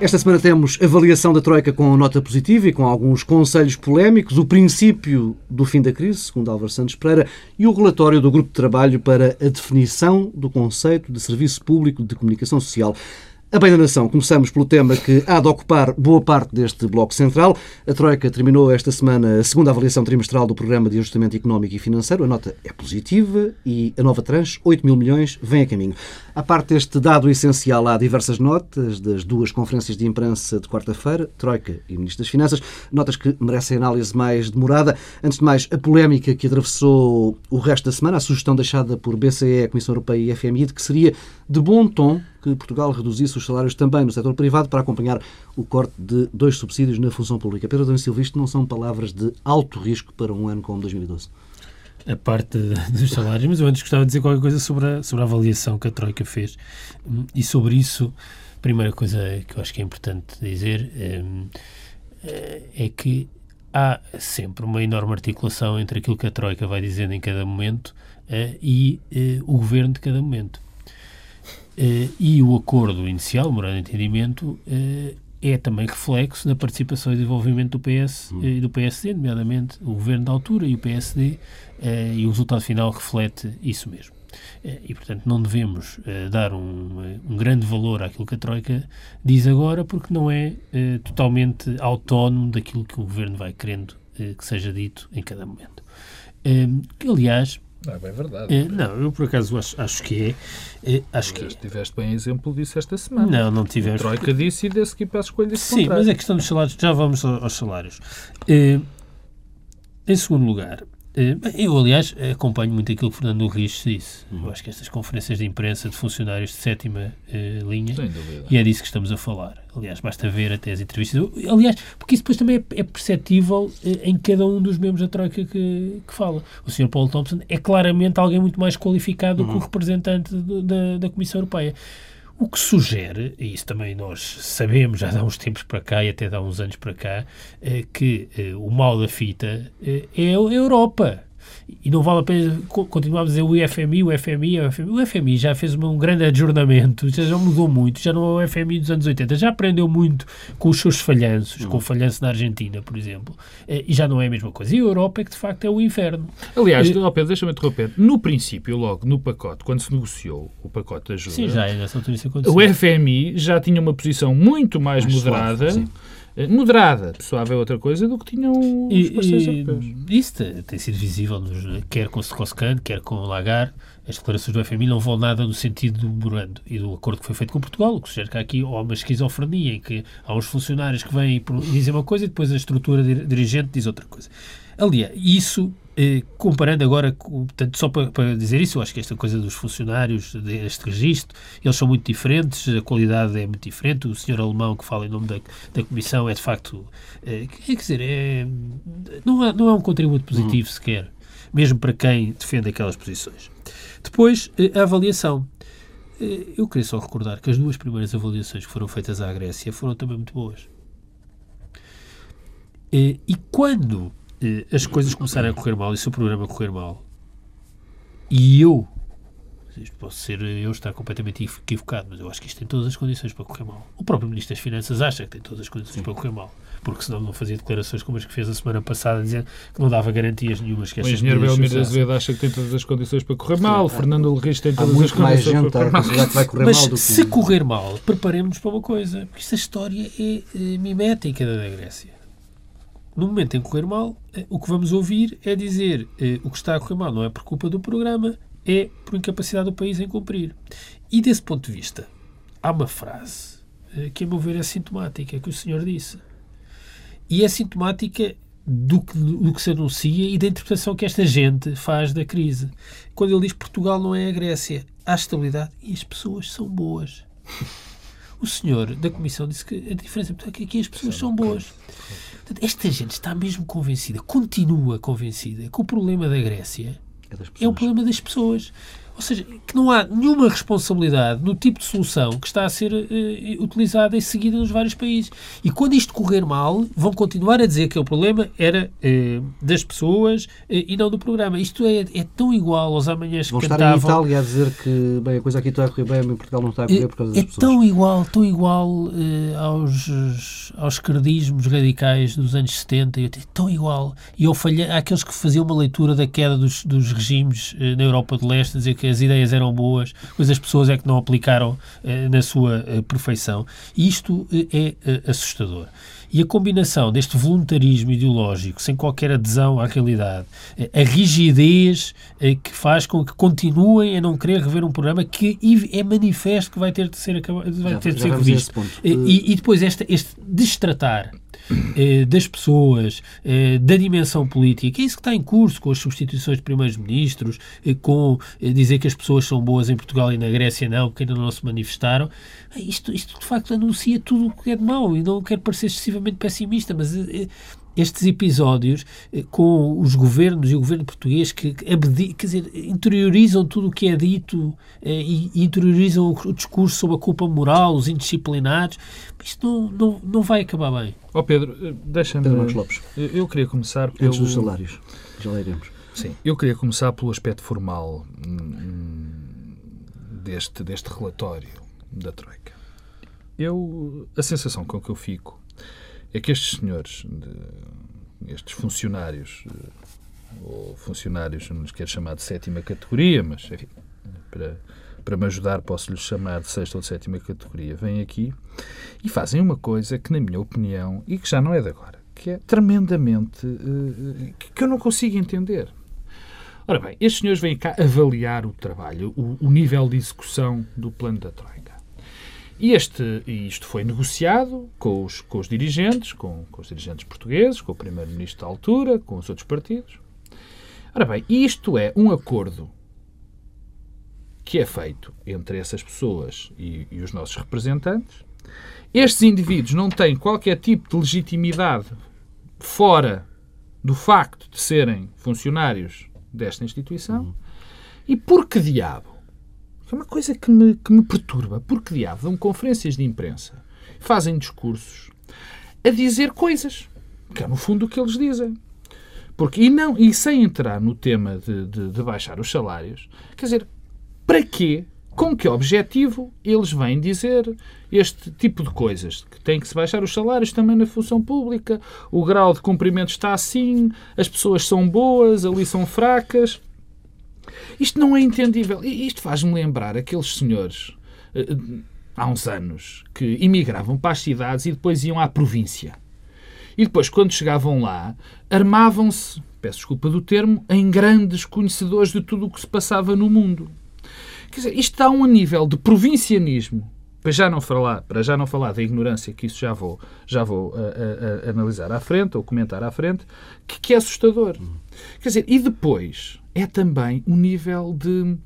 Esta semana temos avaliação da Troika com nota positiva e com alguns conselhos polémicos, o princípio do fim da crise, segundo Álvaro Santos Pereira, e o relatório do Grupo de Trabalho para a definição do conceito de Serviço Público de Comunicação Social. A bem da nação, começamos pelo tema que há de ocupar boa parte deste bloco central. A Troika terminou esta semana a segunda avaliação trimestral do Programa de Ajustamento Económico e Financeiro. A nota é positiva e a nova tranche, 8 mil milhões, vem a caminho. A parte deste dado essencial, há diversas notas das duas conferências de imprensa de quarta-feira, Troika e Ministro das Finanças, notas que merecem análise mais demorada. Antes de mais, a polémica que atravessou o resto da semana, a sugestão deixada por BCE, Comissão Europeia e FMI de que seria de bom tom que Portugal reduzisse os salários também no setor privado para acompanhar o corte de dois subsídios na função pública. Pedro Adão Silva, isto não são palavras de alto risco para um ano como 2012? A parte dos salários, mas eu antes gostava de dizer qualquer coisa sobre a, sobre a avaliação que a Troika fez. E sobre isso, a primeira coisa que eu acho que é importante dizer é, é que há sempre uma enorme articulação entre aquilo que a Troika vai dizendo em cada momento uh, e uh, o governo de cada momento. Uh, e o acordo inicial, o morando de entendimento, uh, é também reflexo na participação e desenvolvimento do PS uh, e do PSD, nomeadamente o governo da altura e o PSD, e o resultado final reflete isso mesmo. E, portanto, não devemos dar um, um, grande valor àquilo que a Troika diz agora, porque não é totalmente autónomo daquilo que o governo vai querendo que seja dito em cada momento. aliás, não é bem verdade. É, não, eu por acaso acho, acho que é. é acho que é. Tiveste bem exemplo disso esta semana. Não, não tivemos. A Troika disse e desse que para a escolha Sim, mas a questão dos salários, já vamos aos salários. É, em segundo lugar, eh, eu, aliás, acompanho muito aquilo que Fernando Rios disse. Eu acho que estas conferências de imprensa de funcionários de sétima uh, linha, e é disso que estamos a falar. Aliás, basta ver até as entrevistas. Aliás, porque isso depois também é, é perceptível uh, em cada um dos membros da Troika que, que fala. O Sr. Paulo Thompson é claramente alguém muito mais qualificado uhum. do que o uhum. representante do, da, da Comissão Europeia. O que sugere, e isso também nós sabemos já há uns tempos para cá e até há uns anos para cá, é que é, o mal da fita é, é a Europa e não vale a pena continuarmos a dizer o IFMI, o FMI, o FMI. O FMI já fez um grande adjornamento, já mudou muito, já não é o FMI dos anos 80, já aprendeu muito com os seus falhanços, com o falhanço na Argentina, por exemplo, eh, e já não é a mesma coisa. E a Europa é que, de facto, é o inferno. Aliás, e, Pedro, deixa-me interromper. No princípio, logo no pacote, quando se negociou o pacote de ajuda, sim, já nessa altura isso aconteceu. o FMI já tinha uma posição muito mais, mais moderada. Suave, eh, moderada, suave é outra coisa do que tinham os e, parceiros europeus. Isso tem sido visível, nos, quer com o Strauss-Kahn, quer com o Lagarde. As declarações do FMI não vão nada no sentido do memorando e do acordo que foi feito com Portugal, o que sugere que há aqui uma esquizofrenia em que há uns funcionários que vêm e dizem uma coisa e depois a estrutura dirigente diz outra coisa. Aliás, isso eh, comparando agora, portanto, só para, para, dizer isso, eu acho que esta coisa dos funcionários, deste registro, eles são muito diferentes, a qualidade é muito diferente. O senhor alemão que fala em nome da, da Comissão é de facto, eh, quer dizer, é, não, é, não é um contributo positivo uhum. sequer, mesmo para quem defende aquelas posições. Depois, eh, a avaliação. Eu queria só recordar que as duas primeiras avaliações que foram feitas à Grécia foram também muito boas. E quando as coisas começarem a correr mal e se o programa correr mal e eu isto posso ser eu estar completamente equivocado, mas eu acho que isto tem todas as condições para correr mal. O próprio Ministro das Finanças acha que tem todas as condições para correr mal, porque senão não fazia declarações como as que fez a semana passada, dizendo que não dava garantias nenhumas. Que o engenheiro Belmiro Azevedo acha que tem todas as condições para correr mal, Sim, Fernando Lerris tem todas as condições gente para correr mal. Que vai correr mas mal do que... se correr mal, preparemos-nos para uma coisa, porque esta história é, é mimética da Grécia no momento em correr mal, eh, o que vamos ouvir é dizer eh, o que está a correr mal não é por culpa do programa, é por incapacidade do país em cumprir. E desse ponto de vista, há uma frase eh, que, a meu ver, é sintomática, que o senhor disse. E é sintomática do que, do que se anuncia e da interpretação que esta gente faz da crise. Quando ele diz Portugal não é a Grécia, há estabilidade e as pessoas são boas. O senhor da Comissão disse que a diferença é que aqui as pessoas são boas. Esta gente está mesmo convencida, continua convencida, que o problema da Grécia é, é o problema das pessoas. Ou seja, que não há nenhuma responsabilidade no tipo de solução que está a ser uh, utilizada e seguida nos vários países. E quando isto correr mal, vão continuar a dizer que o problema era uh, das pessoas uh, e não do programa. Isto é, é tão igual aos amanhãs vão que cantavam... Vão estar em Itália a dizer que bem, a coisa aqui está a correr bem, mas em Portugal não está a correr por causa das é pessoas. É tão igual, tão igual aos, aos credismos radicais dos anos 70, é tão igual. E eu falhei, àqueles que faziam uma leitura da queda dos, dos regimes na Europa de Leste, dizer que as ideias eram boas, mas as pessoas é que não aplicaram eh, na sua eh, perfeição. E isto eh, é assustador. E a combinação deste voluntarismo ideológico, sem qualquer adesão à realidade, a rigidez que faz com que continuem a não querer rever um programa que é manifesto que vai ter de ser, acabado, vai ter de ser revisto. E, e, depois este, este destratar eh, das pessoas, eh, da dimensão política. É isso que está em curso com as substituições de primeiros-ministros, eh, com dizer que as pessoas são boas em Portugal e na Grécia não, porque ainda não se manifestaram. Isto, isto de facto anuncia tudo o que é de mau e não quero parecer excessivamente pessimista, mas estes episódios eh, com os governos e o governo português que, quer dizer, interiorizam tudo o que é dito eh, e, interiorizam o, discurso sobre a culpa moral, os indisciplinados, isto não, não, não vai acabar bem. Ó oh Pedro, eh, deixa-me... Pedro Marcos Lopes. Eu queria começar pelo... Antes dos salários, já lá iremos. Sim, eu queria começar pelo aspecto formal hum, deste, deste relatório da Troika. Eu, a sensação com que eu fico é que estes senhores, estes funcionários, eh, ou funcionários, não nos quero chamar de sétima categoria, mas enfim, para, para me ajudar posso-lhes chamar de sexta ou de sétima categoria, vêm aqui e fazem uma coisa que, na minha opinião, e que já não é de agora, que é tremendamente. Uh, que eu não consigo entender. Ora bem, estes senhores vêm cá avaliar o trabalho, o, o nível de execução do plano da Troika. E este, isto foi negociado com os, com os dirigentes, com, com os dirigentes portugueses, com o primeiro-ministro da altura, com os outros partidos. Ora bem, isto é um acordo que é feito entre essas pessoas e, e, os nossos representantes. Estes indivíduos não têm qualquer tipo de legitimidade fora do facto de serem funcionários desta instituição. Uhum. E por que diabo é uma coisa que me, que me perturba. Porque diabo dão conferências de imprensa, fazem discursos a dizer coisas, que é no fundo o que eles dizem. Porque, e, não, e sem entrar no tema de, de, de baixar os salários, quer dizer, para quê? Com que objetivo eles vêm dizer este tipo de coisas? Que tem que se baixar os salários também na função pública, o grau de cumprimento está assim, as pessoas são boas, ali são fracas. Isto não é entendível. Isto faz-me lembrar aqueles senhores eh, há uns anos que imigravam para as cidades e depois iam à província. E depois, quando chegavam lá, armavam-se, peço desculpa do termo, em grandes conhecedores de tudo o que se passava no mundo. Quer dizer, isto a um nível de provincianismo, para já não falar, para já não falar da ignorância, que isso já vou, já vou uh, uh, uh, analisar à frente, ou comentar à frente, que, que é assustador. Quer dizer, e depois, é também o nível de,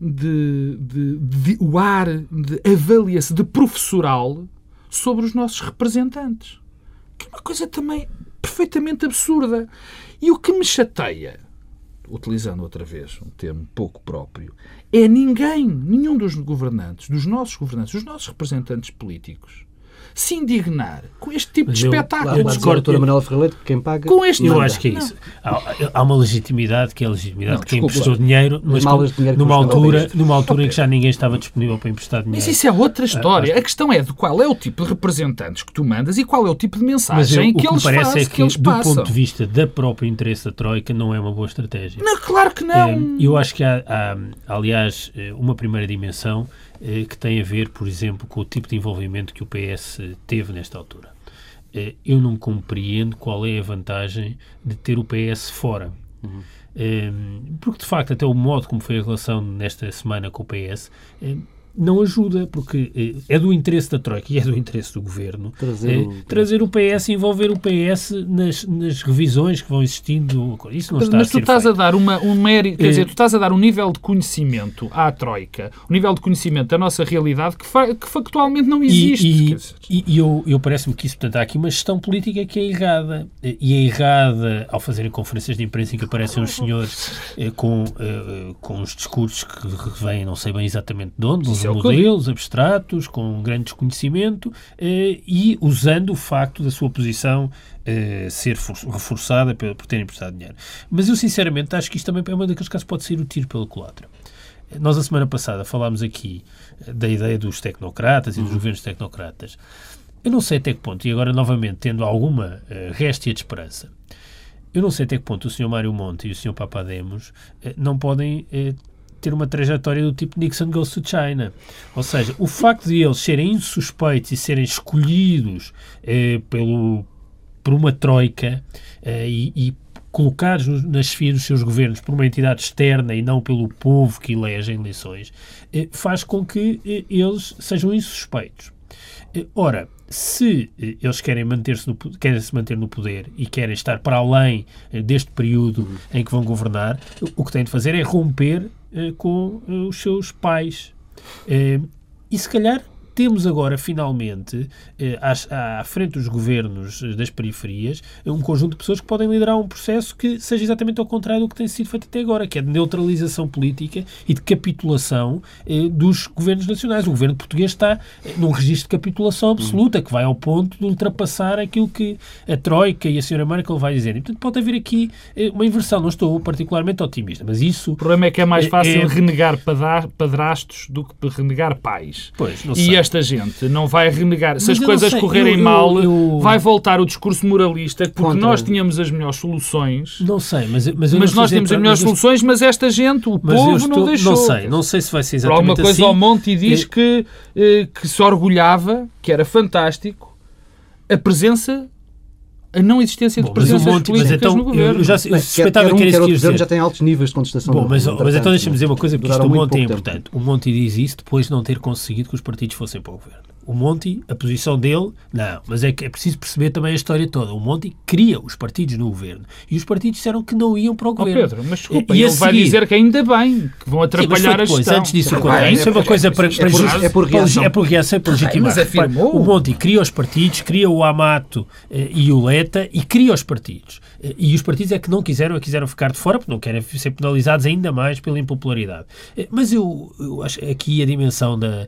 de, de, de o ar de avalia-se de professoral sobre os nossos representantes. Que é uma coisa também perfeitamente absurda. E o que me chateia, utilizando outra vez um termo pouco próprio, é ninguém, nenhum dos governantes, dos nossos governantes, dos nossos representantes políticos, se indignar com este tipo Mas de eu, espetáculo. Eu discordo, doutora Manuela Ferreira, quem paga... Com este eu acho que é isso. Há, há, uma legitimidade que é a legitimidade não, de quem desculpa, emprestou dinheiro, mas com, dinheiro numa, altura, numa altura em que já ninguém estava disponível para emprestar dinheiro. Mas isso é outra história. Ah, a questão é de qual é o tipo de representantes que tu mandas e qual é o tipo de mensagem eu, que, eles parece fazem, é que, que eles do passam. ponto de vista da própria interesse da Troika, não é uma boa estratégia. Não, claro que não. É, eu acho que há, há, aliás, eh, uma primeira dimensão que tem a ver, por exemplo, com o tipo de envolvimento que o PS teve nesta altura. Eh, eu não compreendo qual é a vantagem de ter o PS fora. Uhum. Porque, de facto, até o modo como foi a relação nesta semana com o PS não ajuda, porque eh, é do interesse da Troika e é do interesse do Governo trazer, eh, o, trazer o PS, envolver o PS nas, nas revisões que vão existindo. Isso não está Mas tu estás feito. a dar uma, um mérito, quer dizer, tu estás a dar um nível de conhecimento à Troika, um nível de conhecimento da nossa realidade que, fa que factualmente não existe. E, e, e eu, eu parece-me que isso, portanto, há aqui uma gestão política que é errada. E é errada ao fazerem conferências de imprensa em que aparecem os senhores eh, com, eh, com os discursos que vêm, não sei bem exatamente de onde, uns é modelos abstratos, com grande desconhecimento, eh, e usando o facto da sua posição eh, ser reforçada por, por terem prestado dinheiro. Mas eu, sinceramente, acho que isto também é uma daqueles casos que pode ser o tiro pelo culatra. Nós, a semana passada, falámos aqui eh, da ideia dos tecnocratas e dos uhum. governos tecnocratas. Eu não sei até que ponto, e agora novamente tendo alguma uh, réstia de esperança, eu não sei até que ponto o Sr. Mário Monte e o Sr. Papademos uh, não podem uh, ter uma trajetória do tipo Nixon goes to China. Ou seja, o facto de eles serem insuspeitos e serem escolhidos pelo, por uma troika e, e colocados nas esfias dos seus governos por uma entidade externa e não pelo povo que elege em eleições, faz com que eles sejam insuspeitos. Ora, se eh, eles querem manter-se querem se manter no poder e querem estar para além eh, deste período em que vão governar, o que têm de fazer é romper eh, com os seus pais. e se calhar temos agora, finalmente, eh, à, à, frente dos governos das periferias, um conjunto de pessoas que podem liderar um processo que seja exatamente ao contrário do que tem sido feito até agora, que é de neutralização política e de capitulação eh, dos governos nacionais. O governo português está eh, num registro de capitulação absoluta, que vai ao ponto de ultrapassar aquilo que a Troika e a senhora Merkel vai dizer. E, portanto, pode haver aqui eh, uma inversão. Não estou particularmente otimista, mas isso... O problema é que é mais fácil é... renegar padrastos do que renegar pais. Pois, não sei esta gente não vai renegar. Se as coisas sei, correrem eu, mal, eu, vai voltar o discurso moralista, porque Contra. nós tínhamos as melhores soluções. Não sei, mas, mas, mas nós tínhamos as melhores soluções, mas esta gente, o povo, estou, não deixou. Não sei, não sei se vai ser exatamente alguma coisa assim. ao Monte diz é... que, eh, que se orgulhava, que era fantástico, a presença a não existência Bom, de presenças monte, políticas então, no governo. Eu já eu suspeitava que, que era isso que já tem altos níveis de contestação. Bom, mas, mas então deixa-me dizer uma coisa, porque isto o Monte é importante. O Monte diz isso depois de não ter conseguido que os partidos fossem para o governo o Monti, a posição dele, não, mas é que é preciso perceber também a história toda. O Monti cria os partidos no governo e os partidos disseram que não iam para o governo. Oh Pedro, mas desculpa, e, ele vai dizer que ainda bem, que vão atrapalhar Sim, a gestão. Antes disso, é, isso é uma coisa para, para, é por reação. É por reação, é por legitimar. O Monti cria os partidos, cria o Amato eh, e o Leta e cria os partidos. Eh, e os partidos é que não quiseram, quiseram ficar de fora, porque não querem ser penalizados ainda mais pela impopularidade. Eh, mas eu, eu acho aqui a dimensão da,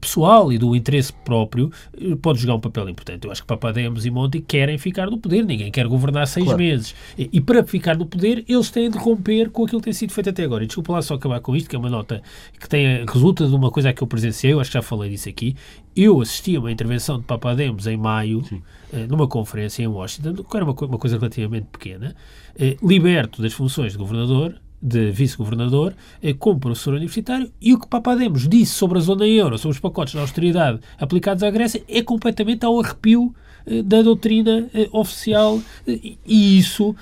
pessoal e do interesse próprio eh, pode jogar um papel importante. Eu acho que Papademos e Monti querem ficar no poder, ninguém quer governar seis claro. meses. E, e, para ficar no poder, eles têm de romper com aquilo que tem sido feito até agora. E desculpa lá só acabar com isto, que é uma nota que tem, resulta de uma coisa que eu presenciei, eu acho que já falei disso aqui. Eu assisti a uma intervenção de Papademos em maio, eh, numa conferência em Washington, que era uma, uma coisa relativamente pequena, eh, liberto das funções de governador, de vice-governador eh, como professor universitário e o que Papademos disse sobre a zona euro, sobre os pacotes de austeridade aplicados à Grécia, é completamente ao arrepio da doutrina eh, oficial e isso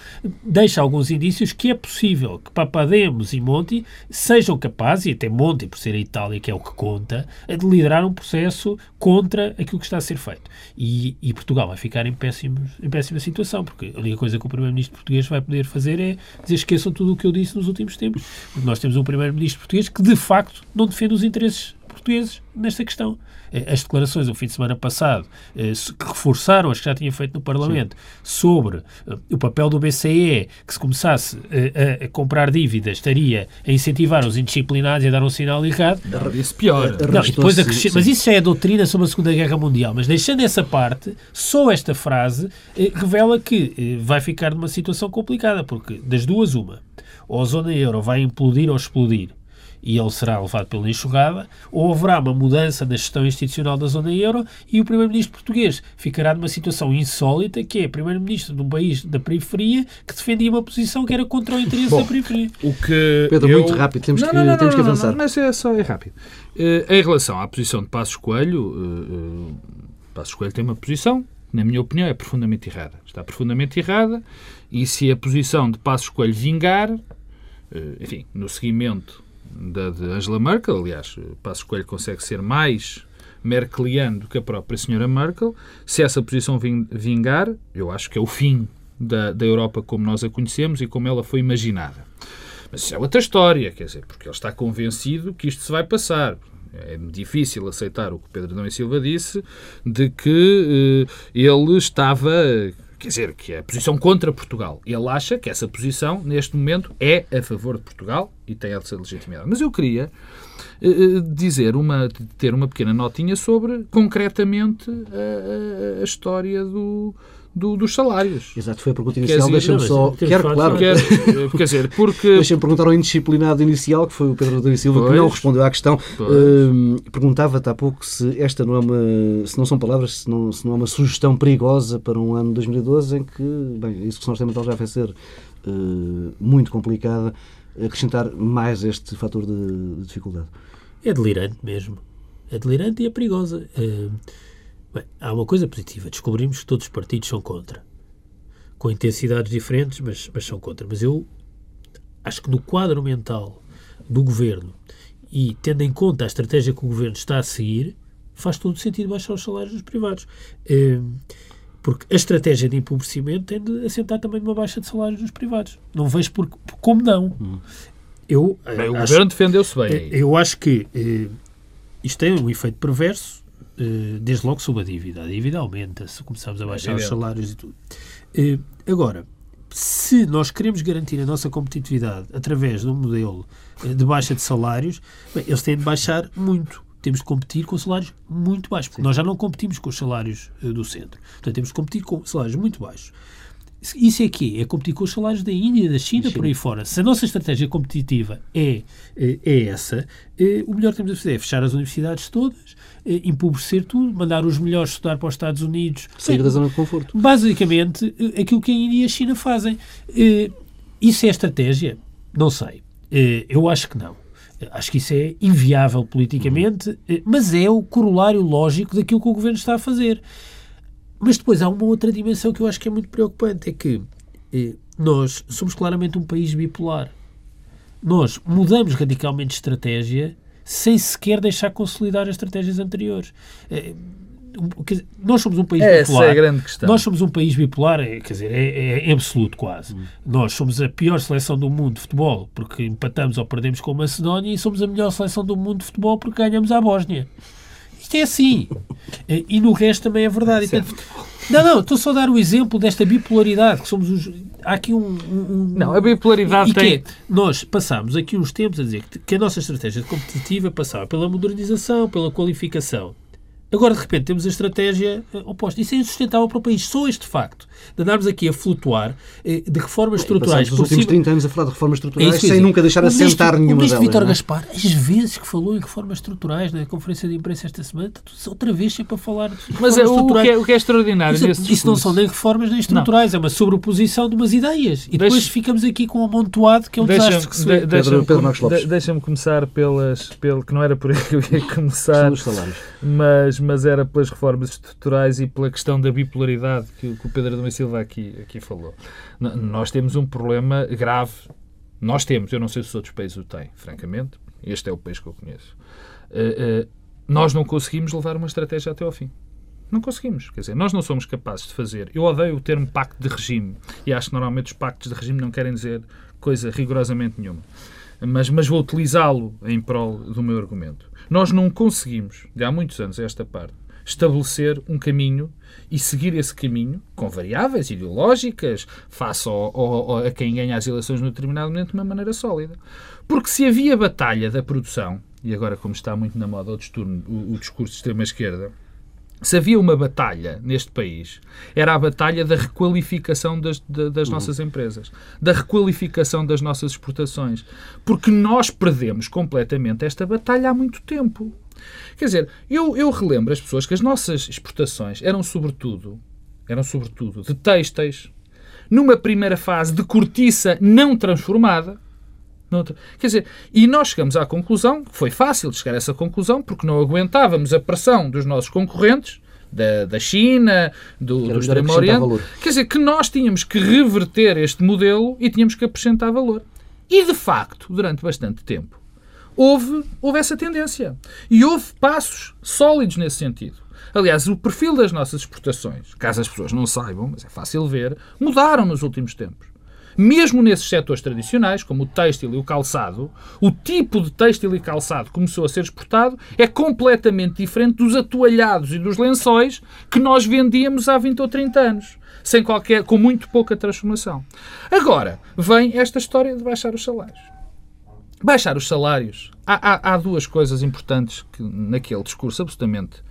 deixa alguns indícios que é possível que Papademos e Monti sejam capazes, e até Monti, por ser a Itália que é o que conta, de liderar um processo contra aquilo que está a ser feito. E, e Portugal vai ficar em, péssimos, em péssima situação, porque a única coisa que o Primeiro-Ministro português vai poder fazer é dizer esqueçam tudo o que eu disse nos últimos tempos. Nós temos um Primeiro-Ministro português que, de facto, não defende os interesses portugueses nesta questão. Eh, as declarações do fim de semana passado, eh, que reforçaram as que já tinha feito no Parlamento, Sim. sobre eh, o papel do BCE, que se começasse a, comprar dívidas, estaria a incentivar os indisciplinados e a dar um sinal errado. Isso pior. Não, depois mas isso já é a doutrina sobre a Segunda Guerra Mundial. Mas deixando essa parte, só esta frase revela que vai ficar numa situação complicada, porque das duas, uma, ou a zona euro vai implodir ou explodir, e ele será levado pela enxurrada, ou haverá uma mudança na gestão institucional da zona euro e o Primeiro-Ministro português ficará numa situação insólita, que é Primeiro-Ministro de um país da periferia que defendia uma posição que era contra o interesse Bom, da periferia. O que Pedro, eu... muito rápido, temos, não, que, não, não, temos que avançar. Não, mas é só é rápido. Uh, em relação à posição de Passos Coelho, uh, uh, Passos Coelho tem uma posição na minha opinião, é profundamente errada. Está profundamente errada e se a posição de Passos Coelho vingar, enfim, no seguimento da de Angela Merkel. Aliás, Passo Coelho consegue ser mais merkeliano do que a própria senhora Merkel. Se essa posição vingar, eu acho que é o fim da, da Europa como nós a conhecemos e como ela foi imaginada. Mas isso é outra história, quer dizer, porque ele está convencido que isto se vai passar. É difícil aceitar o que Pedro Dão e Silva disse, de que eh, ele estava quer dizer, que é a posição contra Portugal. Ele acha que essa posição, neste momento, é a favor de Portugal e tem a ser legitimidade. Mas eu queria uh, dizer uma, ter uma pequena notinha sobre, concretamente, a, a, a história do, do, dos salários. Exato, foi a pergunta inicial. Deixa-me só. Quero, claro. Quer, quer dizer, porque. Deixa-me perguntar ao indisciplinado inicial, que foi o Pedro Rodrigues Silva, pois, que não respondeu à questão. Uh, Perguntava-te há pouco se esta não é uma. Se não são palavras, se não, se não é uma sugestão perigosa para um ano 2012 em que, bem, a execução orçamental já vai ser uh, muito complicada, acrescentar mais este fator de, de, dificuldade. É delirante mesmo. É delirante e é perigosa. Uh, Bem, há uma coisa positiva. Descobrimos que todos os partidos são contra. Com intensidades diferentes, mas, mas são contra. Mas eu acho que no quadro mental do governo e tendo em conta a estratégia que o governo está a seguir, faz todo sentido baixar os salários dos privados. Ehm, porque a estratégia de empobrecimento tem de assentar também numa baixa de salários dos privados. Não vejo por, como não. Hum. Eu, bem, o acho, governo defendeu-se bem. Eu acho que eh, isto tem um efeito perverso desde logo sobre a dívida. A dívida aumenta se começarmos a baixar é os salários e tudo. Eh, agora, se nós queremos garantir a nossa competitividade através de um modelo eh, de baixa de salários, bem, eles têm de baixar muito. Temos de competir com salários muito baixos, porque Sim. nós já não competimos com os salários do centro. Portanto, temos de competir com salários muito baixos. Isso é que é competir com os salários da Índia, da China, China, por aí fora. Se a nossa estratégia competitiva é, é essa, o melhor que temos a fazer é fechar as universidades todas, eh, empobrecer tudo, mandar os melhores estudar para os Estados Unidos. Sair da zona de conforto. Basicamente, eh, aquilo que a Índia e a China fazem. Eh, isso é estratégia? Não sei. Eu acho que não. Acho que isso é inviável politicamente, mas é o corolário lógico daquilo que o governo está a fazer. Mas depois há uma outra dimensão que eu acho que é muito preocupante: é que nós somos claramente um país bipolar. Nós mudamos radicalmente de estratégia sem sequer deixar consolidar as estratégias anteriores. É, nós somos um país Essa bipolar. é a grande questão. Nós somos um país bipolar, é, quer dizer, é, é absoluto quase. Hum. Nós somos a pior seleção do mundo de futebol porque empatamos ou perdemos com a Macedónia e somos a melhor seleção do mundo de futebol porque ganhamos a Bósnia. Isto é assim. E no resto também é verdade. Não, não, estou só a dar o exemplo desta bipolaridade, que somos os... Há aqui um... um não, a bipolaridade e, tem... é, nós passámos aqui uns tempos a dizer que, que a nossa estratégia competitiva passava pela modernização, pela qualificação, Agora, de repente, temos a estratégia eh, oposta. Isso é insustentável para o país. Só este facto de andarmos aqui a flutuar eh, de reformas estruturais. Nos últimos 30 anos a falar de reformas estruturais é sem nunca deixar assentar nenhuma delas. O ministro Vítor é? Gaspar, as vezes que falou em reformas estruturais na conferência de imprensa esta semana, outra vez sempre a falar de Mas é, o, que é, o que é extraordinário isso, nesse Isso não são nem reformas nem estruturais, não. é uma sobreposição de umas ideias. E depois ficamos aqui com um amontoado que é um desastre que se vê. Deixa-me de, deixa começar pelas, pelo, que não era por aí que eu ia começar, mas, mas era pelas reformas estruturais e pela questão da bipolaridade que, que o Pedro Domingos Silva aqui, aqui falou. N nós temos um problema grave. Nós temos, eu não sei se os outros países o têm, francamente. Este é o país que eu conheço. Uh, uh, nós não conseguimos levar uma estratégia até ao fim. Não conseguimos. Quer dizer, nós não somos capazes de fazer. Eu odeio o termo pacto de regime e acho que normalmente os pactos de regime não querem dizer coisa rigorosamente nenhuma. Mas, mas vou utilizá-lo em prol do meu argumento. Nós não conseguimos, de há muitos anos a esta parte, estabelecer um caminho e seguir esse caminho, com variáveis ideológicas, face ao, ao, a quem ganha as eleições no determinado momento de uma maneira sólida. Porque se havia batalha da produção, e agora como está muito na moda o, o, o discurso de extrema-esquerda, se havia uma batalha neste país, era a batalha da requalificação das, das uhum. nossas empresas, da requalificação das nossas exportações. Porque nós perdemos completamente esta batalha há muito tempo. Quer dizer, eu, eu relembro as pessoas que as nossas exportações eram sobretudo, eram sobretudo de têxteis, numa primeira fase de cortiça não transformada. Noutra. Quer dizer, e nós chegamos à conclusão, foi fácil chegar a essa conclusão, porque não aguentávamos a pressão dos nossos concorrentes, da, da China, do, do Extremo Oriente. Valor. Quer dizer, que nós tínhamos que reverter este modelo e tínhamos que acrescentar valor. E, de facto, durante bastante tempo, houve, houve essa tendência. E houve passos sólidos nesse sentido. Aliás, o perfil das nossas exportações, caso as pessoas não saibam, mas é fácil ver, mudaram nos últimos tempos. Mesmo nesses setores tradicionais, como o têxtil e o calçado, o tipo de têxtil e calçado que começou a ser exportado é completamente diferente dos atoalhados e dos lençóis que nós vendíamos há 20 ou 30 anos, sem qualquer, com muito pouca transformação. Agora, vem esta história de baixar os salários. Baixar os salários. Há, há, há duas coisas importantes que, naquele discurso absolutamente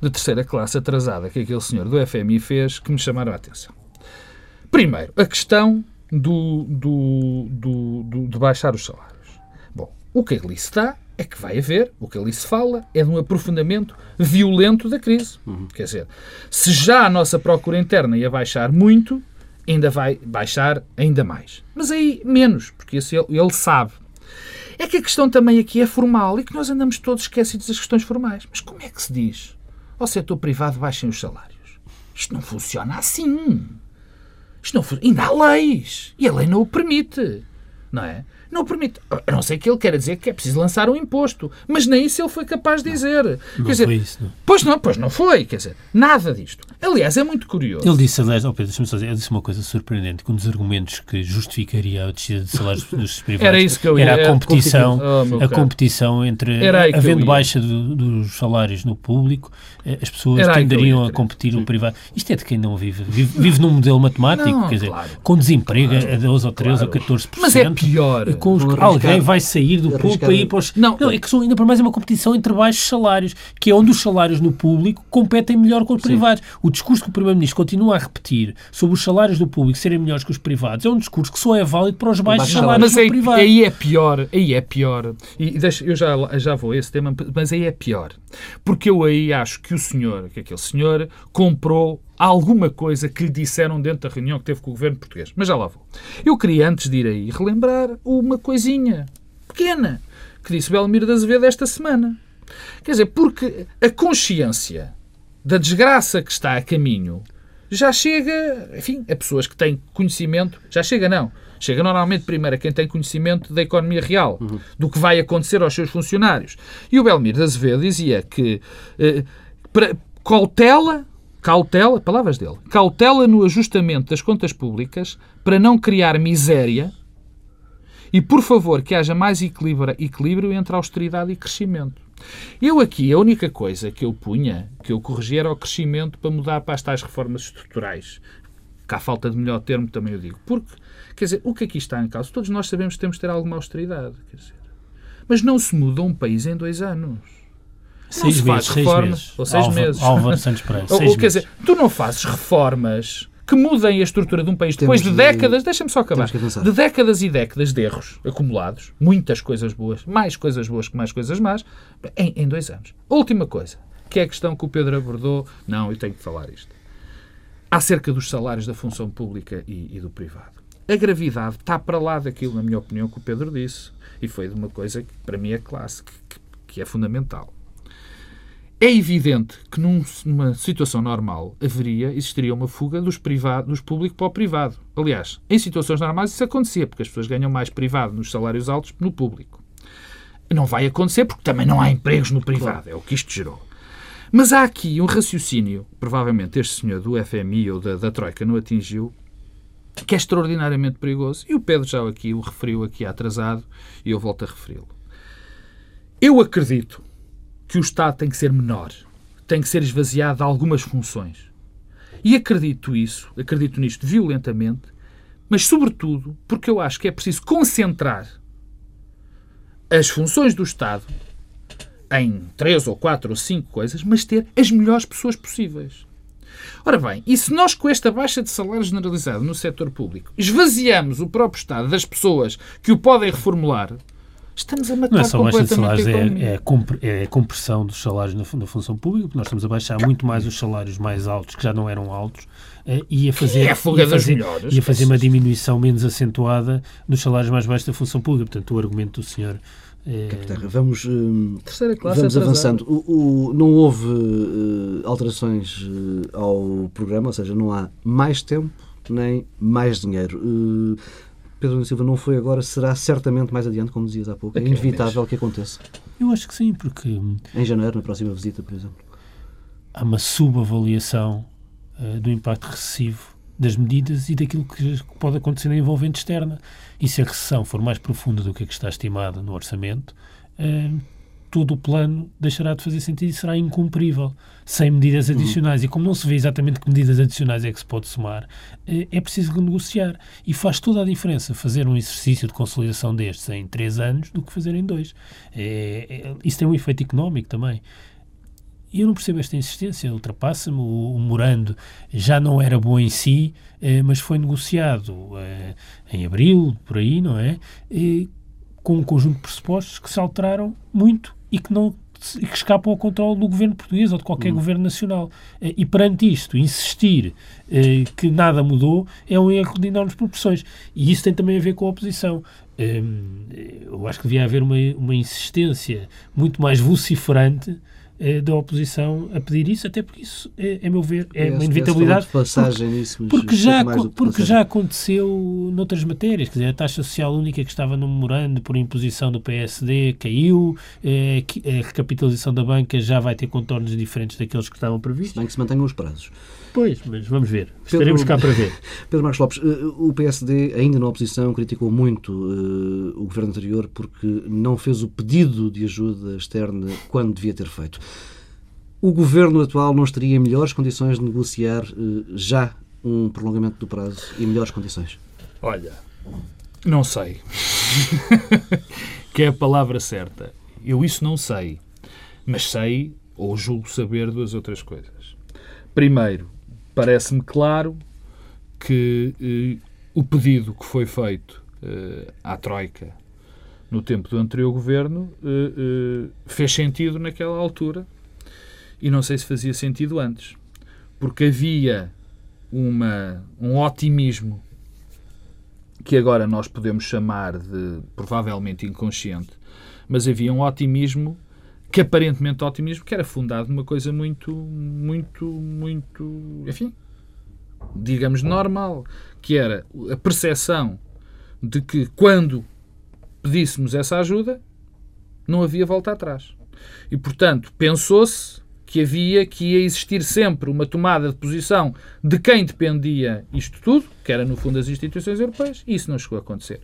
de terceira classe atrasada que aquele senhor do FMI fez que me chamaram a atenção. Primeiro, a questão do, do, do, do, de baixar os salários. Bom, o que ali se dá é que vai haver, o que ali se fala, é de um aprofundamento violento da crise. Uhum. Quer dizer, se já a nossa procura interna ia baixar muito, ainda vai baixar ainda mais. Mas aí menos, porque isso ele, ele sabe. É que a questão também aqui é formal e que nós andamos todos esquecidos das questões formais. Mas como é que se diz ao setor privado baixem os salários? Isto não funciona assim. Isto não. Ainda há leis. E a lei não o permite. Não é? Não permite. A não ser que ele queira dizer que é preciso lançar um imposto. Mas nem isso ele foi capaz de dizer. Não, quer dizer, foi isso, não. Pois não, pois não foi. Quer dizer, nada disto. Aliás, é muito curioso. Ele disse, aliás, oh Pedro, só dizer, ele disse uma coisa surpreendente, que um dos argumentos que justificaria a descida de salários dos privados Era isso que eu ia- era a competição, Oh, a competição entre, havendo baixa do- dos salários no público, eh, as pessoas Era tenderiam ia, a competir o privado. Isto é de quem não vive. Vive, vive num modelo matemático, Não, quer dizer, claro. com desemprego a 12 ou 13 ou 14%. Mas é pior. Com os- arriscar- alguém vai sair do público para ir para os... Não. é que são ainda para mais é uma competição entre baixos salários, que é onde os salários no público competem melhor com os privados. O discurso que o Primeiro-Ministro continua a repetir sobre os salários do público serem melhores que os privados é um discurso que só é válido para os baixos baixos salários Mas aí, privado. aí é pior, aí é pior. E deixa, eu já, já vou a esse tema, mas aí é pior. Porque eu aí acho que o senhor, que aquele senhor, comprou alguma coisa que lhe disseram dentro da reunião que teve com o governo português. Mas já lá vou. Eu queria, antes de ir aí, relembrar uma coisinha pequena que disse Belmiro de Azevedo esta semana. Quer dizer, porque a consciência da desgraça que está a caminho já chega, enfim, a pessoas que têm conhecimento, já chega não, chega normalmente primeiro a quem tem conhecimento da economia real, do que vai acontecer aos seus funcionários. E o Belmiro de Azevedo dizia que eh, para, cautela, cautela, palavras dele, cautela no ajustamento das contas públicas para não criar miséria e, por favor, que haja mais equilíbrio, equilíbrio entre austeridade e crescimento. Eu aqui, a única coisa que eu punha, que eu corrigia era o crescimento para mudar para as tais reformas estruturais. Há falta de melhor termo, também eu digo. Porque, quer dizer, o que aqui está em causa? Todos nós sabemos que temos de ter alguma austeridade. Quer dizer, mas não se muda um país em dois anos. Não Seis se faz meses, seis reformas. meses. Ou seis Álvaro- meses. Álvaro Santos Pereira, Ou- quer meses. dizer, tu não fazes reformas que mudem a estrutura de um país depois de Temos de- décadas, deixa-me só acabar, de décadas e décadas de erros acumulados, muitas coisas boas, mais coisas boas que mais coisas más, em, em dois anos. Última coisa, que é a questão que o Pedro abordou, não, eu tenho que falar isto, acerca dos salários da função pública e, e do privado. A gravidade está para lá daquilo, na minha opinião, que o Pedro disse, e foi de uma coisa que para mim é classe, que, que- que é fundamental. É evidente que num- numa situação normal haveria, existiria uma fuga dos, privado, dos públicos para o privado. Aliás, em situações normais isso acontecia, porque as pessoas ganham mais privado nos salários altos que no público. Não vai acontecer porque também não há empregos no privado, é o que isto gerou. Mas há aqui um raciocínio, provavelmente este senhor do FMI ou da, da Troika não atingiu, que é extraordinariamente perigoso. E o Pedro já aqui o referiu aqui atrasado e eu volto a referi-lo. Eu acredito que o Estado tem que ser menor, tem que ser esvaziado de algumas funções. E acredito isso, acredito nisto violentamente, mas sobretudo porque eu acho que é preciso concentrar as funções do Estado em três ou quatro ou cinco coisas, mas ter as melhores pessoas possíveis. Ora bem, e se nós com esta baixa de salário generalizado no setor público esvaziamos o próprio Estado das pessoas que o podem reformular, estamos a matar Não é só baixa de completamente salários, é, é, a é a compressão dos salários na, na função pública, porque nós estamos a baixar muito mais os salários mais altos, que já não eram altos, eh, e a fazer, é a fuga fazer, melhores, e a fazer uma diminuição menos acentuada nos salários mais baixos da função pública. Portanto, o argumento do senhor é, Terra, Vamos, hum, Terceira classe vamos avançando. O, o- não houve eh, alterações eh, ao programa, ou seja, não há mais tempo nem mais dinheiro. Eh, Pedro Silva não foi agora, será certamente mais adiante, como dizias há pouco. É inevitável que aconteça. Eu acho que sim, porque. Em janeiro, na próxima visita, por exemplo. Há uma subavaliação uh, do impacto recessivo das medidas e daquilo que pode acontecer na envolvente externa. E se a recessão for mais profunda do que a que está estimada no orçamento, uh, todo o plano deixará de fazer sentido e será incumprível, sem medidas uhum. adicionais. Uhum. E como não se vê exatamente que medidas adicionais é que se pode somar, eh, é preciso renegociar. E faz toda a diferença fazer um exercício de consolidação destes em três anos do que fazer em dois. É, é, isso tem um efeito económico também. E eu não percebo esta insistência, ultrapassa-me. O, o Morando já não era bom em si, eh, mas foi negociado eh, em abril, por aí, não é? com um conjunto de pressupostos que se alteraram muito e que não que escapam ao controle do governo português ou de qualquer uhum. governo nacional. Eh, e perante isto, insistir eh, que nada mudou é um erro de enormes proporções. E isso tem também a ver com a oposição. Eh, eu acho que devia haver uma, uma insistência muito mais vociferante eh, da oposição a pedir isso, até porque isso, é, a meu ver, é uma inevitabilidade. Passagem porque, nisso, porque, já, porque já aconteceu noutras matérias. Quer dizer, a taxa social única que estava no memorando por imposição do PSD caiu, eh, a recapitalização da banca já vai ter contornos diferentes daqueles que estavam previstos. Bem que se mantenham os prazos. Pois, mas vamos ver. Estaremos Pedro, cá para ver. Pedro Marcos Lopes, eh, o PSD, ainda na oposição, criticou muito uh, o governo anterior porque não fez o pedido de ajuda externa quando devia ter feito. O governo atual não estaria em melhores condições de negociar uh, já um prolongamento do prazo e melhores condições? Olha, não sei. que é a palavra certa. Eu isso não sei. Mas sei, ou julgo saber, duas outras coisas. Primeiro, parece-me claro que eh, o pedido que foi feito eh, à Troika no tempo do anterior governo eh, eh, fez sentido naquela altura e não sei se fazia sentido antes, porque havia uma, um otimismo que agora nós podemos chamar de provavelmente inconsciente, mas havia um otimismo que aparentemente otimismo, que era fundado numa coisa muito, muito, muito, enfim, digamos, normal, que era a percepção de que quando pedíssemos essa ajuda, não havia volta atrás. E, portanto, pensou-se que havia, que ia existir sempre uma tomada de posição de quem dependia isto tudo, que era, no fundo, as instituições europeias, e isso não chegou a acontecer.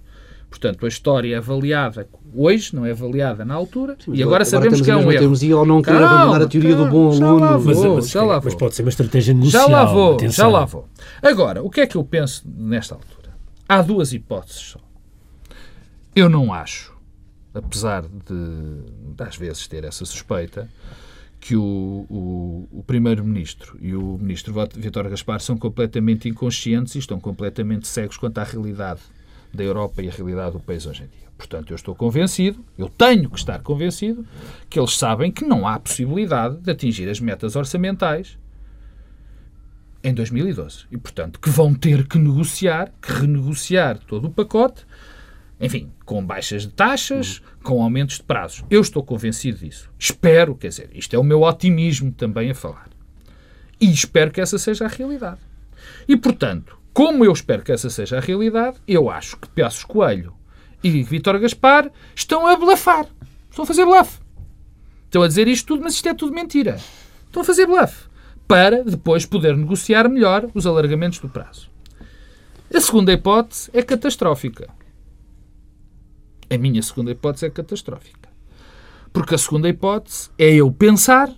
Portanto, a história é avaliada hoje, não é avaliada na altura, Sim, e agora, agora sabemos que é um erro. Temos ou não querer calma, abandonar a teoria calma, do bom já aluno. Lá vou, mas, mas, já lá vou. mas pode ser uma estratégia negocial. Já lá vou, atenção. já lá vou. Agora, o que é que eu penso nesta altura? Há duas hipóteses só. Eu não acho, apesar de, às vezes, ter essa suspeita, que o, o, o Primeiro-Ministro e o Ministro Vítor Gaspar são completamente inconscientes e estão completamente cegos quanto à realidade da Europa e a realidade do país hoje em dia. Portanto, eu estou convencido, eu tenho que estar convencido, que eles sabem que não há possibilidade de atingir as metas orçamentais em 2012. E, portanto, que vão ter que negociar, que renegociar todo o pacote, enfim, com baixas de taxas, uhum. com aumentos de prazos. Eu estou convencido disso. Espero, quer dizer, isto é o meu otimismo também a falar. E espero que essa seja a realidade. E, portanto, como eu espero que essa seja a realidade, eu acho que Passos Coelho e Vítor Gaspar estão a blafar. Estão a fazer bluff. Estão a dizer isto tudo, mas isto é tudo mentira. Estão a fazer bluff. Para depois poder negociar melhor os alargamentos do prazo. A segunda hipótese é catastrófica. A minha segunda hipótese é catastrófica. Porque a segunda hipótese é eu pensar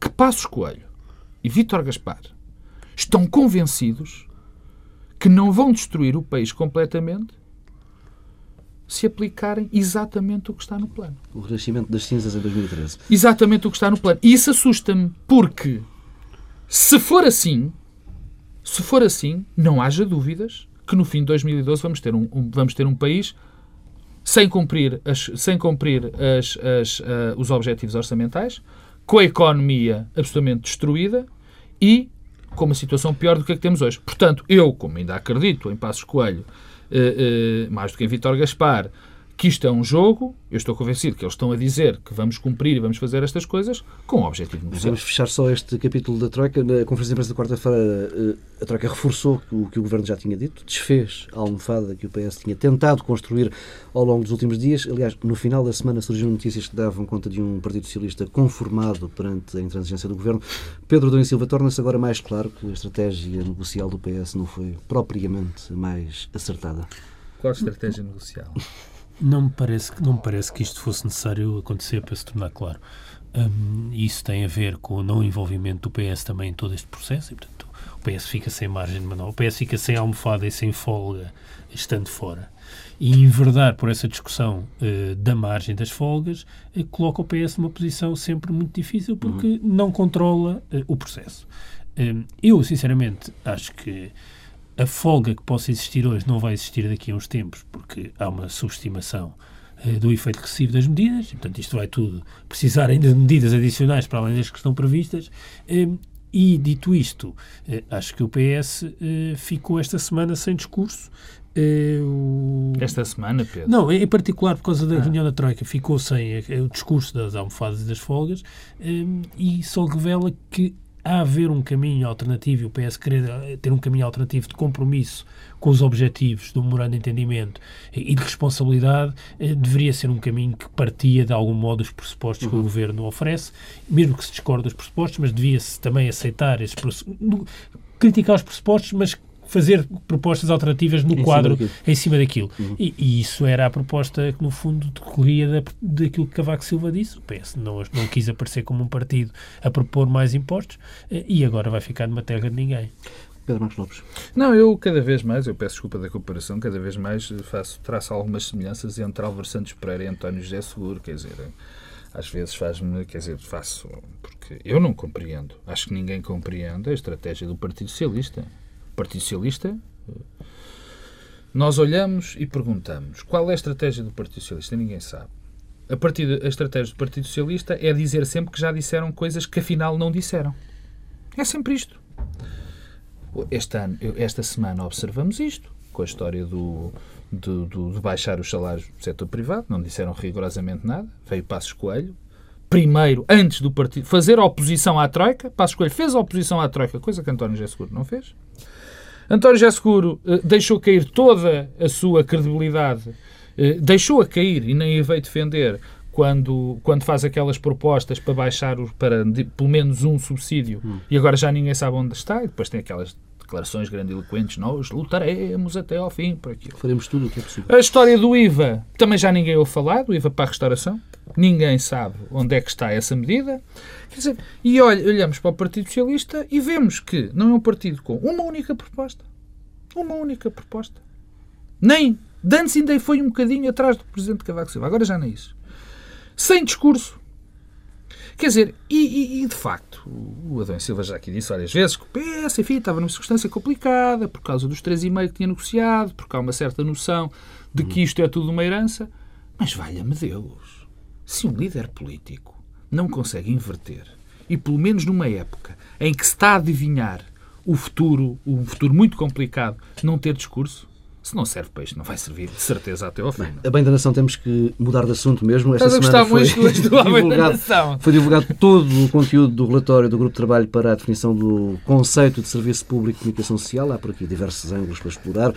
que Passos Coelho e Vítor Gaspar estão convencidos que não vão destruir o país completamente se aplicarem exatamente o que está no plano. O renascimento das cinzas em 2013. Exatamente o que está no plano. E isso assusta-me, porque se for assim, se for assim, não haja dúvidas que no fim de 2012 vamos ter um, um vamos ter um país sem cumprir, as, sem cumprir as, as, uh, os objetivos orçamentais, com a economia absolutamente destruída e com uma situação pior do que a que temos hoje. Portanto, eu, como ainda acredito em Passos Coelho, eh, eh, mais do que em Vítor Gaspar, que isto é um jogo, eu estou convencido que eles estão a dizer que vamos cumprir e vamos fazer estas coisas com o objetivo negocial. Vamos fechar só este capítulo da Troika. Na conferência de imprensa da quarta-feira, eh, a Troika reforçou o que o Governo já tinha dito, desfez a almofada que o PS tinha tentado construir ao longo dos últimos dias. Aliás, no final da semana surgiram notícias que davam conta de um Partido Socialista conformado perante a intransigência do Governo. Pedro Dom Silva torna-se agora mais claro que a estratégia negocial do PS não foi propriamente mais acertada. Qual a estratégia negocial? Não me parece, não me parece que isto fosse necessário acontecer para se tornar claro. Um, isso tem a ver com o não envolvimento do PS também em todo este processo e, portanto, o PS fica sem margem de manobra, o PS fica sem almofada e sem folga, estando fora. E enverdar por essa discussão uh, da margem das folgas uh, coloca o PS numa posição sempre muito difícil porque uhum. não controla uh, o processo. Um, eu, sinceramente, acho que a folga que possa existir hoje não vai existir daqui a uns tempos, porque há uma subestimação eh, do efeito recessivo das medidas, e, portanto, isto vai tudo precisar ainda de medidas adicionais para além das que estão previstas. Eh, e, dito isto, eh, acho que o PS ficou esta semana sem discurso. Esta semana, Pedro? Não, em particular por causa da ah. reunião da Troika, ficou sem o discurso das almofadas e das folgas e só revela que a haver um caminho alternativo, o PS querer eh, ter um caminho alternativo de compromisso com os objetivos do memorando de entendimento e de responsabilidade, eh, deveria ser um caminho que partia de algum modo dos pressupostos uhum. que o uhum. Governo oferece, mesmo que se discorde dos pressupostos, mas devia-se também aceitar esses criticar os pressupostos, mas fazer propostas alternativas no em quadro cima em cima daquilo. Uhum. E, e, isso era a proposta que, no fundo, decorria da, daquilo que Cavaco Silva disse. O PS não, não quis aparecer como um partido a propor mais impostos eh, e agora vai ficar numa terra de ninguém. Pedro Marcos Lopes. Não, eu cada vez mais, eu peço desculpa da comparação, cada vez mais faço, traço algumas semelhanças entre Álvaro Santos Pereira e António José Seguro, quer dizer, às vezes faz-me, quer dizer, faço, porque eu não compreendo, acho que ninguém compreende a estratégia do Partido Socialista. Partido Socialista, nós olhamos e perguntamos qual é a estratégia do Partido Socialista? Ninguém sabe. A, partir, a estratégia do Partido Socialista é dizer sempre que já disseram coisas que afinal não disseram. É sempre isto. Este ano, esta semana observamos isto, com a história do, do, do, de baixar os salários do setor privado, não disseram rigorosamente nada. Veio Passos Coelho, primeiro, antes do partido, fazer oposição à Troika. Passos Coelho fez oposição à Troika, coisa que António José Seguro não fez. António José Seguro eh, deixou cair toda a sua credibilidade, eh, deixou-a cair e nem a veio defender quando, quando faz aquelas propostas para baixar o, para de, pelo menos um subsídio hum. e agora já ninguém sabe onde está e depois tem aquelas declarações grandiloquentes, nós lutaremos até ao fim por aquilo. Faremos tudo o que é possível. A história do IVA, também já ninguém ouve falar, do IVA para a restauração. Ninguém sabe onde é que está essa medida. Quer dizer, e olha, olhamos para o Partido Socialista e vemos que não é um partido com uma única proposta. Uma única proposta. Nem. Dantes ainda foi um bocadinho atrás do Presidente Cavaco Silva. Agora já não é isso. Sem discurso. Quer dizer, e, e, e, de facto, o Adão Silva já aqui disse várias vezes que o PS, enfim, estava numa circunstância complicada por causa dos 3,5 que tinha negociado, porque há uma certa noção de que isto é tudo uma herança. Mas valha-me Deus, se um líder político não consegue inverter, e pelo menos numa época em que se está a adivinhar o futuro, um futuro muito complicado, não ter discurso, se não serve para isto, não vai servir de certeza até ao fim. Bem, a bem da nação temos que mudar de assunto mesmo. Esta Estás semana foi, muito do divulgado, foi divulgado todo o conteúdo do relatório do Grupo de Trabalho para a definição do conceito de Serviço Público de Comunicação Social. Há por aqui diversos ângulos para explorar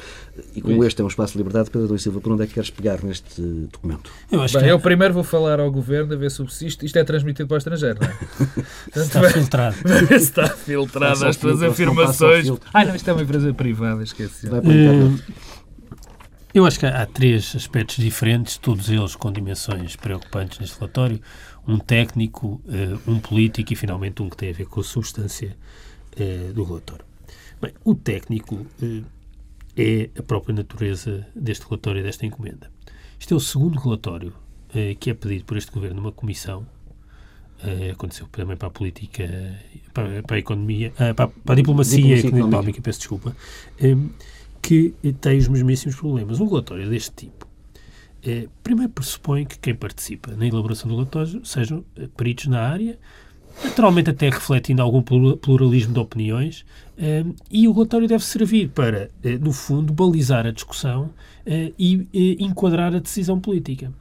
e como este é um espaço de liberdade, Pedro Adão Silva, por onde é que queres pegar neste documento? Eu, acho bem, que... eu primeiro vou falar ao Governo a ver se isto, isto é transmitido para o estrangeiro, não é? está filtrado. está filtrado as tuas afirmações. Ah, não, isto é uma empresa privada, esqueci. Vai para eu acho que há, três aspectos diferentes, todos eles com dimensões preocupantes neste relatório. Um técnico, uh, um político e, finalmente, um que tem a ver com a substância uh, do relatório. Bem, o técnico uh, é a própria natureza deste relatório e desta encomenda. Este é o segundo relatório que é pedido por este governo numa comissão aconteceu também para a política, para, para a economia, para, para a diplomacia, diplomacia económica, económica, peço desculpa, que tem os mesmíssimos problemas. Um relatório deste tipo, é, primeiro pressupõe que quem participa na elaboração do relatório sejam eh, peritos na área naturalmente até refletindo algum pluralismo de opiniões, e o relatório deve servir para, no fundo, balizar a discussão e enquadrar a decisão política.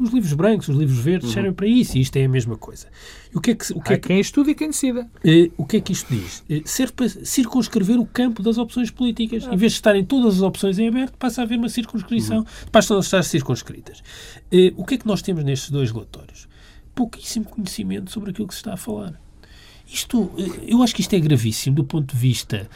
Os livros brancos, os livros verdes uhum. servem para isso e isto é a mesma coisa. E o que é que, o que, Há é que quem estuda e quem decida. Uh, o que é que isto diz? Uh, serve para circunscrever o campo das opções políticas. Ah. Em vez de estarem todas as opções em aberto, passa a haver uma circunscrição. Uhum. Passam a estar circunscritas. Uh, o que é que nós temos nestes dois relatórios? Pouquíssimo conhecimento sobre aquilo que se está a falar. Isto, eu acho que isto é gravíssimo do ponto de vista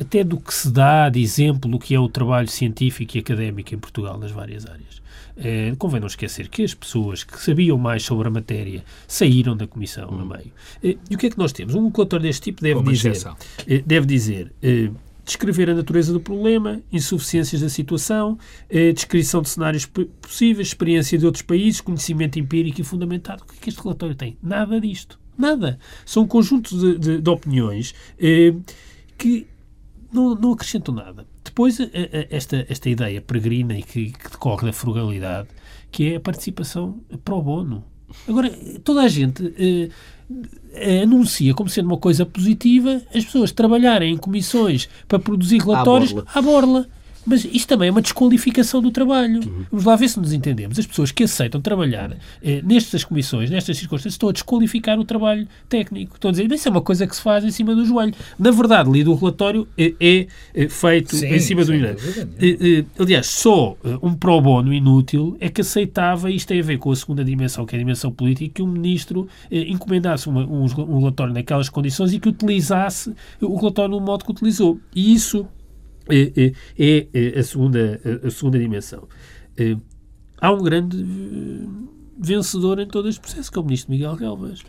até do que se dá de exemplo do que é o trabalho científico e académico em Portugal nas várias áreas. É, convém não esquecer que as pessoas que sabiam mais sobre a matéria saíram da Comissão hum. a meio. É, e o que é que nós temos? Um relatório deste tipo deve Como dizer, é, deve dizer descrever a natureza do problema, insuficiências da situação, descrição de cenários possíveis, experiência de outros países, conhecimento empírico e fundamentado. O que é que este relatório tem? Nada disto. Nada. São um conjunto de, de, de opiniões que não, não acrescentam nada. Depois, esta, esta ideia peregrina e que, que decorre da frugalidade, que é a participação pro bono. Agora, toda a gente eh, eh, anuncia como sendo uma coisa positiva as pessoas trabalharem em comissões para produzir relatórios à borla. À borla. Mas isto também é uma desqualificação do trabalho. Uhum. Vamos lá ver se nos entendemos. As pessoas que aceitam trabalhar eh, nestas comissões, nestas circunstâncias, estão a desqualificar o trabalho técnico. Estão a dizer, isso é uma coisa que se faz em cima do joelho. Na verdade, lido o relatório, é, é, é feito sim, em cima do joelho. Eh, eh, aliás, só eh, um pro bono inútil é que aceitava, e isto tem a ver com a segunda dimensão, que é a dimensão política, que o ministro eh, encomendasse uma, um, um relatório naquelas condições e que utilizasse o relatório no modo que utilizou. E isso é, é, é a, segunda, a segunda dimensão. É, há um grande eh, vencedor em todo este processo, que é o ministro Miguel Relvas.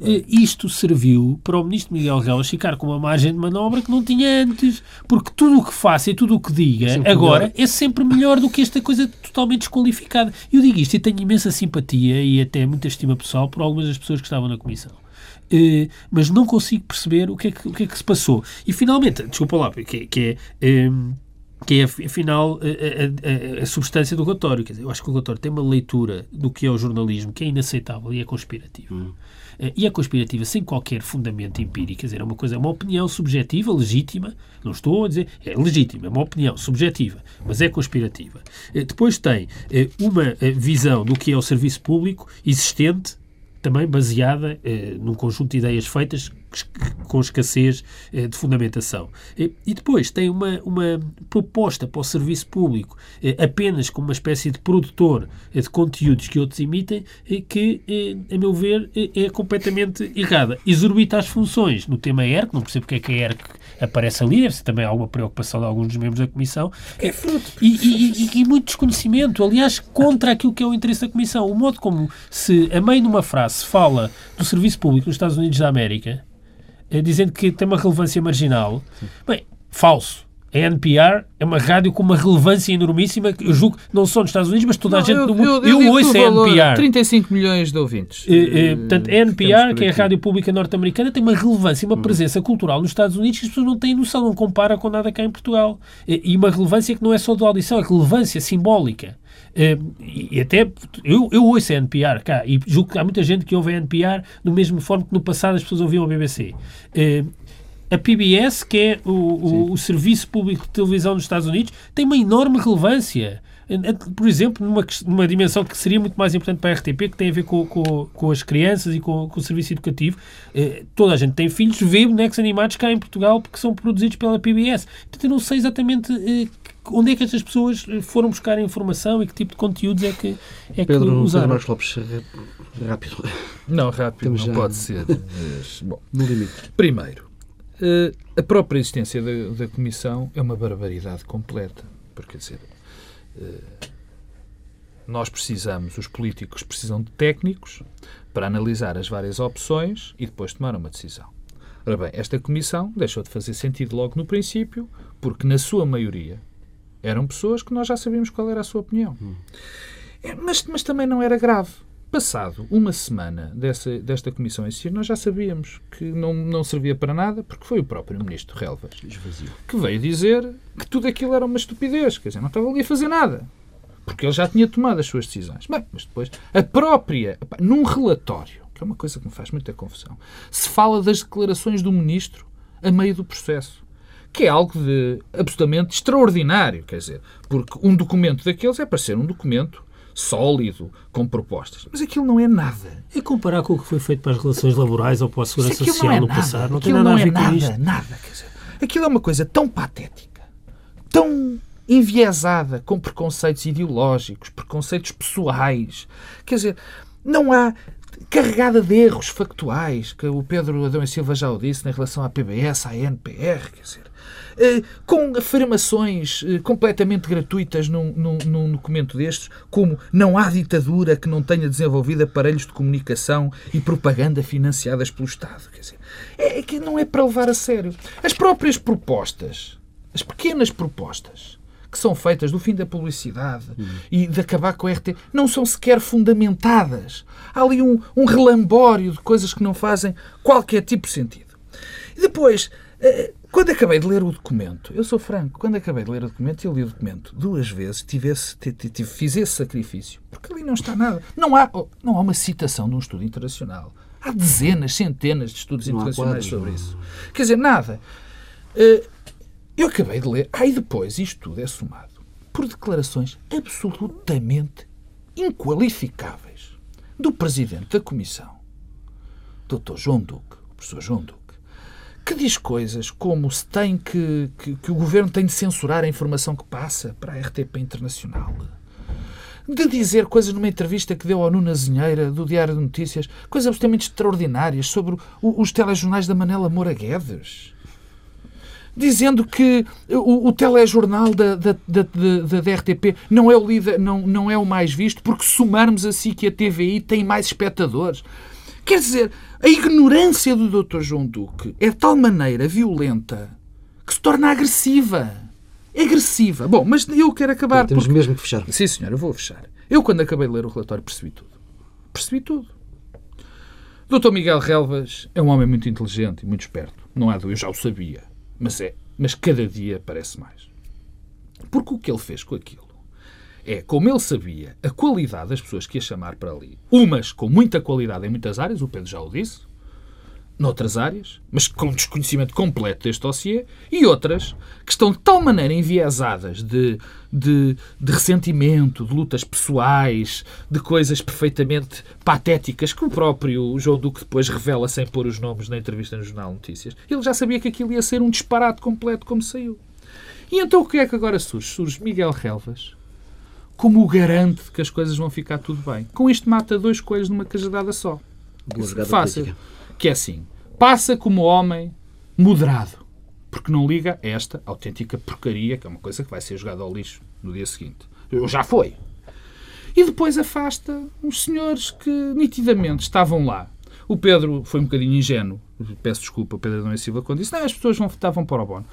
É, isto serviu para o ministro Miguel Relvas ficar com uma margem de manobra que não tinha antes, porque tudo o que faça e tudo o que diga sempre agora melhor. é sempre melhor do que esta coisa totalmente desqualificada. Eu digo isto e tenho imensa simpatia e até muita estima pessoal por algumas das pessoas que estavam na comissão. Uh, mas não consigo perceber o que, é que, o que é que se passou. E finalmente, desculpa lá, que, que é. Um, que é, afinal, a, a, a, substância do relatório. Quer dizer, eu acho que o relatório tem uma leitura do que é o jornalismo que é inaceitável e é conspirativa. Hum. Uh, e é conspirativa sem qualquer fundamento empírico. Quer dizer, é uma coisa, é uma opinião subjetiva, legítima. Não estou a dizer, é legítima, é uma opinião subjetiva, mas é conspirativa. Uh, depois tem uma visão do que é o serviço público existente também baseada eh, num conjunto de ideias feitas com escassez eh, de fundamentação. E, depois tem uma, uma proposta para o serviço público eh, apenas como uma espécie de produtor eh, de conteúdos que outros emitem que, a meu ver, é completamente errada. Exorbita as funções no tema ERC, não percebo porque é que a ERC aparece ali, deve ser também alguma preocupação de alguns dos membros da Comissão. É fruto. E, e, e, muito desconhecimento, aliás, contra aquilo que é o interesse da Comissão. O modo como se, a meio numa frase, se fala do serviço público nos Estados Unidos da América, dizendo que tem uma relevância marginal. Bem, falso. A NPR é uma rádio com uma relevância enormíssima, eu julgo, não só nos Estados Unidos, mas toda não, a gente do mundo. Eu, eu, eu ouço a NPR. 35 milhões de ouvintes. É, é, portanto, a NPR, que é a rádio pública norte-americana, tem uma relevância, uma hum. presença cultural nos Estados Unidos que as pessoas não têm noção, não compara com nada cá em Portugal. E uma relevância que não é só de audição, é relevância simbólica. E até eu, eu ouço a NPR cá e julgo que há muita gente que ouve a NPR do mesmo forma que no passado as pessoas ouviam a BBC a PBS, que é o, o, o, Serviço Público de Televisão dos Estados Unidos, tem uma enorme relevância. Por exemplo, numa, numa dimensão que seria muito mais importante para a RTP, que tem a ver com, com, com as crianças e com, com, o serviço educativo. Eh, toda a gente tem filhos, vê bonecos animados cá em Portugal porque são produzidos pela PBS. Portanto, eu não sei exatamente eh, onde é que estas pessoas foram buscar a informação e que tipo de conteúdos é que, é Pedro, que usaram. Pedro Marcos Lopes, rápido. Não, rápido Estamos não já... pode ser. Mas, bom, no limite. Primeiro, Uh, a própria existência da, da, Comissão é uma barbaridade completa. Porque, quer dizer, uh, nós precisamos, os políticos precisam de técnicos para analisar as várias opções e depois tomar uma decisão. Ora bem, esta Comissão deixou de fazer sentido logo no princípio, porque, na sua maioria, eram pessoas que nós já sabíamos qual era a sua opinião. Hum. É, mas, mas também não era grave Passado uma semana dessa, desta comissão existir, nós já sabíamos que não, não servia para nada, porque foi o próprio ministro Relvas que veio dizer que tudo aquilo era uma estupidez, quer dizer, não estava ali a fazer nada, porque ele já tinha tomado as suas decisões. Bem, mas depois, a própria, num relatório, que é uma coisa que me faz muita confusão, se fala das declarações do ministro a meio do processo. Que é algo de absolutamente extraordinário, quer dizer, porque um documento daqueles é para ser um documento sólido, com propostas. Mas aquilo não é nada. E comparar com o que foi feito para as relações laborais ou para a segurança social é no nada. passado, não aquilo tem nada não a ver é com nada, isto. Nada, quer dizer, aquilo é uma coisa tão patética, tão enviesada, com preconceitos ideológicos, preconceitos pessoais. Quer dizer, não há carregada de erros factuais, que o Pedro Adão e Silva já o disse, em relação à PBS, à NPR, quer dizer, com afirmações eh, completamente gratuitas num, num, num documento destes, como não há ditadura que não tenha desenvolvido aparelhos de comunicação e propaganda financiadas pelo Estado. Quer dizer, é, é que não é para levar a sério. As próprias propostas, as pequenas propostas que são feitas do fim da publicidade e de acabar com a RT, não são sequer fundamentadas. Há ali um, um relambório de coisas que não fazem qualquer tipo de sentido. E depois, eh, quando acabei de ler o documento, eu sou franco, quando acabei de ler o documento, eu li o documento duas vezes, tive esse, tive, fiz esse sacrifício, porque ali não está nada. Não há, não há uma citação de um estudo internacional. Há dezenas, centenas de estudos Não internacionais quadros, sobre não. isso. Quer dizer, nada. Eh, eu acabei de ler. E depois isto tudo é somado por declarações absolutamente inqualificáveis do Presidente da Comissão, Dr. João Duque, o professor João Duque, que diz coisas como se tem que, que, que o Governo tem de censurar a informação que passa para a RTP Internacional. De dizer coisas numa entrevista que deu ao Nuno Azinheira, do Diário de Notícias, coisas absolutamente extraordinárias sobre o- os telejornais da Manela Moura Guedes dizendo que o, o telejornal da, da, da, da, RTP não é, o líder, não, não é o mais visto, porque somarmos assim que a TVI tem mais espectadores. Quer dizer, a ignorância do Dr. João Duque é de tal maneira violenta que se torna agressiva. É agressiva. Bom, mas eu quero acabar. Temos porque- mesmo que fechar. Sim, senhor, eu vou fechar. Eu, quando acabei de ler o relatório, percebi tudo. Percebi tudo. Dr. Miguel Relvas é um homem muito inteligente e muito esperto. Não há dúvida, eu já o sabia. Mas é. Mas cada dia parece mais. Porque o que ele fez com aquilo é, como ele sabia, a qualidade das pessoas que ia chamar para ali. Umas com muita qualidade em muitas áreas, o Pedro já o disse, noutras áreas, mas com desconhecimento completo deste dossiê, e outras que estão de tal maneira enviesadas de, de, de ressentimento, de lutas pessoais, de coisas perfeitamente patéticas que o próprio João Duque depois revela sem pôr os nomes na entrevista no Jornal Notícias. Ele já sabia que aquilo ia ser um disparate completo como saiu. E então o que é que agora surge? Surge Miguel Relvas como o garante de que as coisas vão ficar tudo bem. Com isto mata dois coelhos numa cajadada só. Boa Fácil. política. Que é assim, passa como homem moderado, porque não liga a esta autêntica porcaria, que é uma coisa que vai ser jogada ao lixo no dia seguinte. Eu já foi. E depois afasta uns senhores que nitidamente estavam lá. O Pedro foi um bocadinho ingênuo, peço desculpa Pedro Adão e Silva, quando disse não, as pessoas vão, estavam para o bono.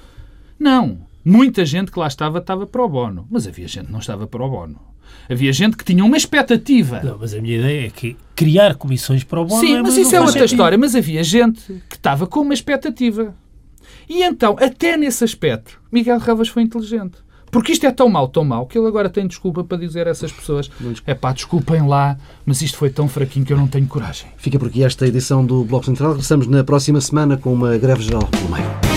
Não, muita gente que lá estava estava para o bono, mas havia gente que não estava para o bono. Havia gente que tinha uma expectativa. Não, mas a minha ideia é que criar comissões para o bono Sim, é mas isso é outra sentido. história. Mas havia gente que estava com uma expectativa. E então, até nesse aspecto, Miguel Ravas foi inteligente. Porque isto é tão mau, tão mau, que ele agora tem desculpa para dizer a essas pessoas: é pá, desculpem lá, mas isto foi tão fraquinho que eu não tenho coragem. Fica por aqui esta edição do Bloco Central. Regressamos na próxima semana com uma greve geral pelo meio.